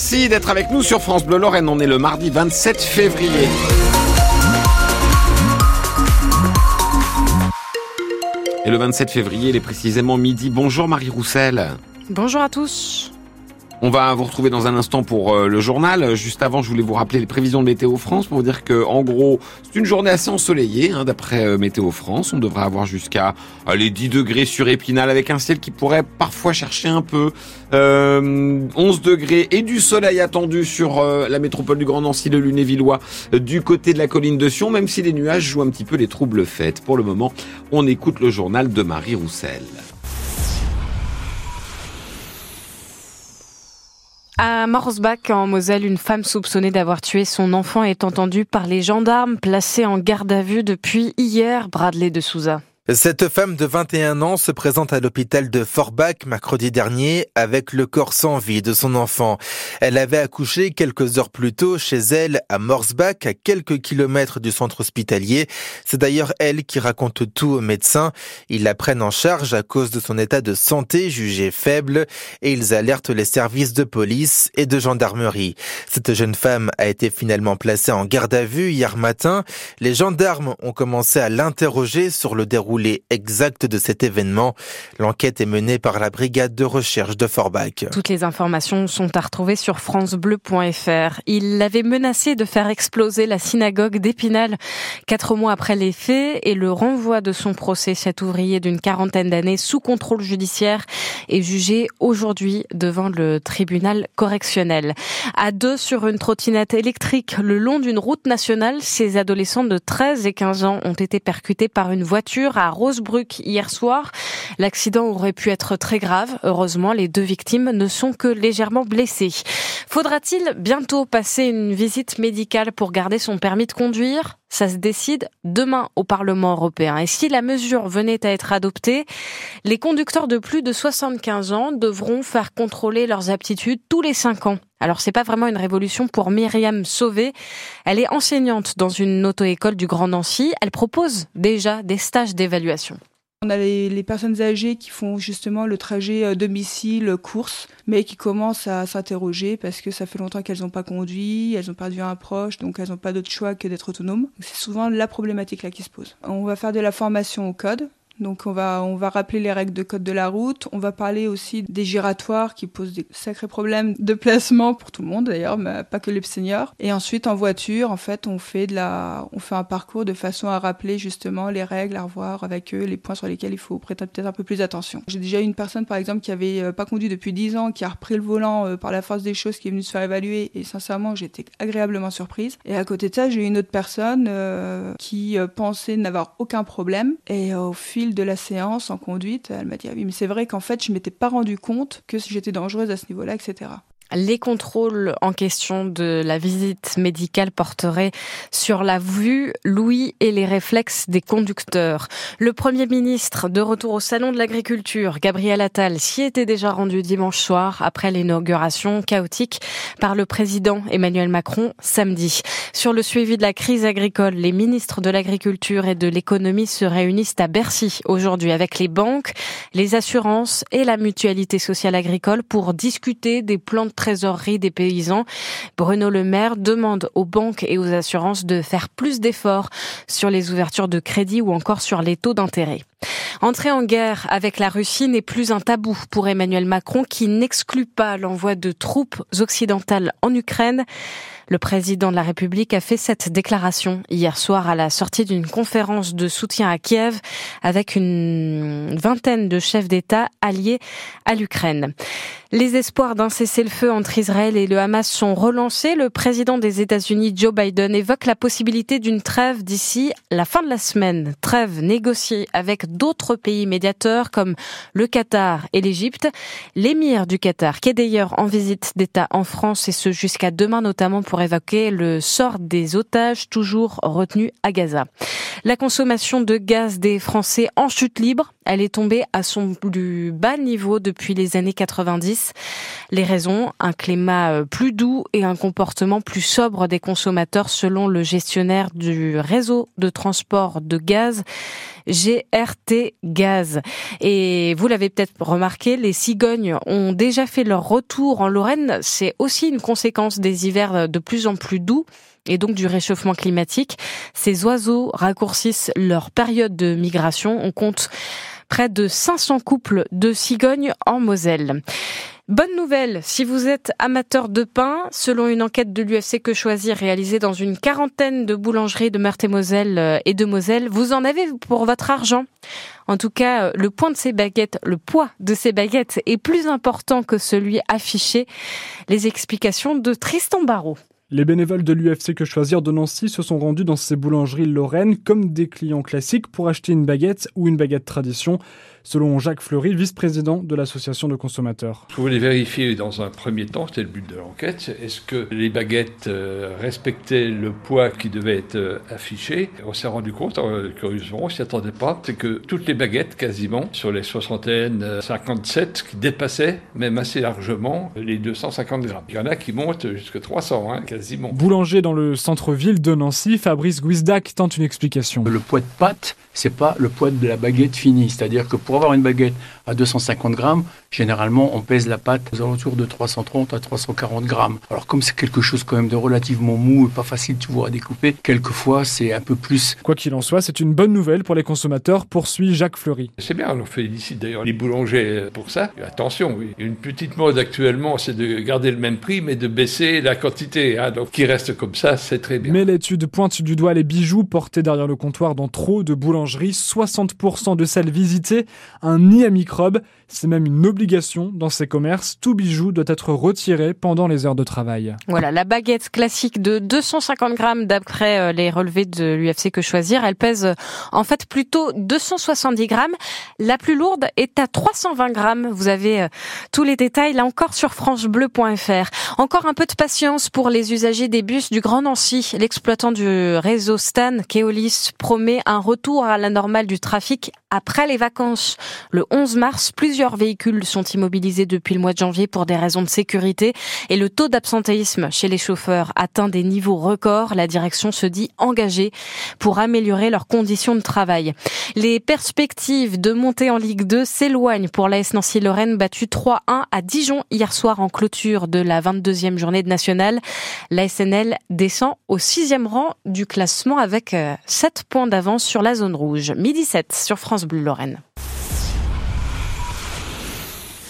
Merci d'être avec nous sur France Bleu Lorraine. On est le mardi 27 février. Et le 27 février, il est précisément midi. Bonjour Marie Roussel. Bonjour à tous. On va vous retrouver dans un instant pour euh, le journal. Juste avant, je voulais vous rappeler les prévisions de Météo France pour vous dire que, en gros, c'est une journée assez ensoleillée, hein, d'après euh, Météo France. On devrait avoir jusqu'à euh, les 10 degrés sur Épinal avec un ciel qui pourrait parfois chercher un peu. 11 degrés et du soleil attendu sur la métropole du Grand Nancy, le Lunévillois, du côté de la colline de Sion, même si les nuages jouent un petit peu les troubles fêtes. Pour le moment, on écoute le journal de Marie Roussel. À Morsbach, en Moselle, une femme soupçonnée d'avoir tué son enfant est entendue par les gendarmes placés en garde à vue depuis hier, Bradley de Souza. Cette femme de 21 ans se présente à l'hôpital de Forbach mercredi dernier avec le corps sans vie de son enfant. Elle avait accouché quelques heures plus tôt chez elle à Morsbach, à quelques kilomètres du centre hospitalier. C'est d'ailleurs elle qui raconte tout aux médecins. Ils la prennent en charge à cause de son état de santé jugé faible et ils alertent les services de police et de gendarmerie. Cette jeune femme a été finalement placée en garde à vue hier matin. Les gendarmes ont commencé à l'interroger sur le déroulement les exact de cet événement. L'enquête est menée par la brigade de recherche de Forbach. Toutes les informations sont à retrouver sur francebleu.fr. Il l'avait menacé de faire exploser la synagogue d'Épinal quatre mois après les faits et le renvoi de son procès. Cet ouvrier d'une quarantaine d'années sous contrôle judiciaire est jugé aujourd'hui devant le tribunal correctionnel. À deux sur une trottinette électrique le long d'une route nationale, ces adolescents de 13 et 15 ans ont été percutés par une voiture à Rosebruck hier soir. L'accident aurait pu être très grave. Heureusement, les deux victimes ne sont que légèrement blessées. Faudra-t-il bientôt passer une visite médicale pour garder son permis de conduire? Ça se décide demain au Parlement européen. Et si la mesure venait à être adoptée, les conducteurs de plus de 75 ans devront faire contrôler leurs aptitudes tous les 5 ans. Alors c'est pas vraiment une révolution pour Myriam Sauvé. Elle est enseignante dans une auto-école du Grand Nancy. Elle propose déjà des stages d'évaluation. On a les, personnes âgées qui font justement le trajet euh, domicile-course, mais qui commencent à s'interroger parce que ça fait longtemps qu'elles n'ont pas conduit, elles ont perdu un proche, donc elles n'ont pas d'autre choix que d'être autonomes. C'est souvent la problématique là qui se pose. On va faire de la formation au code, donc on va, on va rappeler les règles de code de la route. On va parler aussi des giratoires qui posent des sacrés problèmes de placement pour tout le monde d'ailleurs, mais pas que les seniors. Et ensuite en voiture, en fait, on fait de la, on fait un parcours de façon à rappeler justement les règles, à revoir avec eux les points sur lesquels il faut prêter peut-être un peu plus attention. J'ai déjà eu une personne par exemple qui avait euh, pas conduit depuis 10 ans, qui a repris le volant euh, par la force des choses, qui est venue se faire évaluer et sincèrement j'étais agréablement surprise. Et à côté de ça, j'ai eu une autre personne euh, qui pensait n'avoir aucun problème et au fil de la séance en conduite, elle m'a dit ah oui mais c'est vrai qu'en fait je m'étais pas rendu compte que j'étais dangereuse à ce niveau-là, etc. Les contrôles en question de la visite médicale porteraient sur la vue, l'ouïe et les réflexes des conducteurs. Le Premier ministre, de retour au Salon de l'Agriculture, Gabriel Attal, s'y était déjà rendu dimanche soir après l'inauguration chaotique par le président Emmanuel Macron samedi. Sur le suivi de la crise agricole, les ministres de l'Agriculture et de l'Économie se réunissent à Bercy aujourd'hui avec les banques, les assurances et la mutualité sociale agricole pour discuter des plans trésorerie des paysans. Bruno Le Maire demande aux banques et aux assurances de faire plus d'efforts sur les ouvertures de crédit ou encore sur les taux d'intérêt. Entrer en guerre avec la Russie n'est plus un tabou pour Emmanuel Macron qui n'exclut pas l'envoi de troupes occidentales en Ukraine. Le président de la République a fait cette déclaration hier soir à la sortie d'une conférence de soutien à Kiev avec une vingtaine de chefs d'État alliés à l'Ukraine. Les espoirs d'un cessez-le-feu entre Israël et le Hamas sont relancés. Le président des États-Unis, Joe Biden, évoque la possibilité d'une trêve d'ici la fin de la semaine. Trêve négociée avec d'autres pays médiateurs comme le Qatar et l'Égypte. L'émir du Qatar, qui est d'ailleurs en visite d'État en France et ce jusqu'à demain notamment pour évoquer le sort des otages toujours retenus à Gaza. La consommation de gaz des Français en chute libre, elle est tombée à son plus bas niveau depuis les années 90. Les raisons, un climat euh, plus doux et un comportement plus sobre des consommateurs selon le gestionnaire du réseau de transport de gaz. GRT Gaz. Et vous l'avez peut-être remarqué, les cigognes ont déjà fait leur retour en Lorraine. C'est aussi une conséquence des hivers de plus en plus doux et donc du réchauffement climatique. Ces oiseaux raccourcissent leur période de migration. On compte près de 500 couples de cigognes en Moselle. Bonne nouvelle, si vous êtes amateur de pain, selon une enquête de l'UFC Que Choisir réalisée dans une quarantaine de boulangeries de Meurthe-et-Moselle euh, et de Moselle, vous en avez pour votre argent. En tout cas, euh, le point de ces baguettes, le poids de ces baguettes est plus important que celui affiché. Les explications de Tristan Barrault. Les bénévoles de l'UFC Que Choisir de Nancy se sont rendus dans ces boulangeries lorraines comme des clients classiques pour acheter une baguette ou une baguette tradition selon Jacques Fleury, vice-président de l'association de consommateurs. Je voulais vérifier dans un premier temps, c'était le but de l'enquête, est-ce que les baguettes euh, respectaient le poids qui devait être euh, affiché? On s'est rendu compte, euh, curieusement, on s'y attendait pas, c'est que toutes les baguettes, quasiment, sur les soixantaines, 57, qui dépassaient même assez largement les 250 grammes. Il y en a qui montent jusqu'à 300, hein, quasiment. Boulanger dans le centre-ville de Nancy, Fabrice Guizdac tente une explication. Le poids de pâte, c'est pas le poids de la baguette finie, c'est-à-dire que pour avoir une baguette à 250 grammes, généralement, on pèse la pâte aux alentours de 330 à 340 grammes. Alors, comme c'est quelque chose quand même de relativement mou et pas facile, tu vois, à découper, quelquefois, c'est un peu plus. Quoi qu'il en soit, c'est une bonne nouvelle pour les consommateurs, poursuit Jacques Fleury. C'est bien, on félicite d'ailleurs les boulangers pour ça. attention, oui. Une petite mode actuellement, c'est de garder le même prix, mais de baisser la quantité. Hein. donc, qui reste comme ça, c'est très bien. Mais l'étude pointe du doigt les bijoux portés derrière le comptoir dans trop de boulangeries. 60% de celles visitées un nid à microbes. C'est même une obligation dans ces commerces. Tout bijou doit être retiré pendant les heures de travail. Voilà, la baguette classique de 250 grammes d'après euh, les relevés de l'UFC que choisir. Elle pèse euh, en fait plutôt 270 grammes. La plus lourde est à 320 grammes. Vous avez euh, tous les détails là encore sur franchebleu.fr. Encore un peu de patience pour les usagers des bus du Grand Nancy. L'exploitant du réseau Stan, Keolis, promet un retour à la normale du trafic après les vacances. Le 11 mars, plusieurs véhicules sont immobilisés depuis le mois de janvier pour des raisons de sécurité et le taux d'absentéisme chez les chauffeurs atteint des niveaux records. La direction se dit engagée pour améliorer leurs conditions de travail. Les perspectives de montée en Ligue 2 s'éloignent pour l'AS Nancy-Lorraine battue 3-1 à Dijon hier soir en clôture de la 22e journée de nationale. La SNL descend au sixième rang du classement avec 7 euh, points d'avance sur la zone rouge. Midi 7 sur France Bleu Lorraine.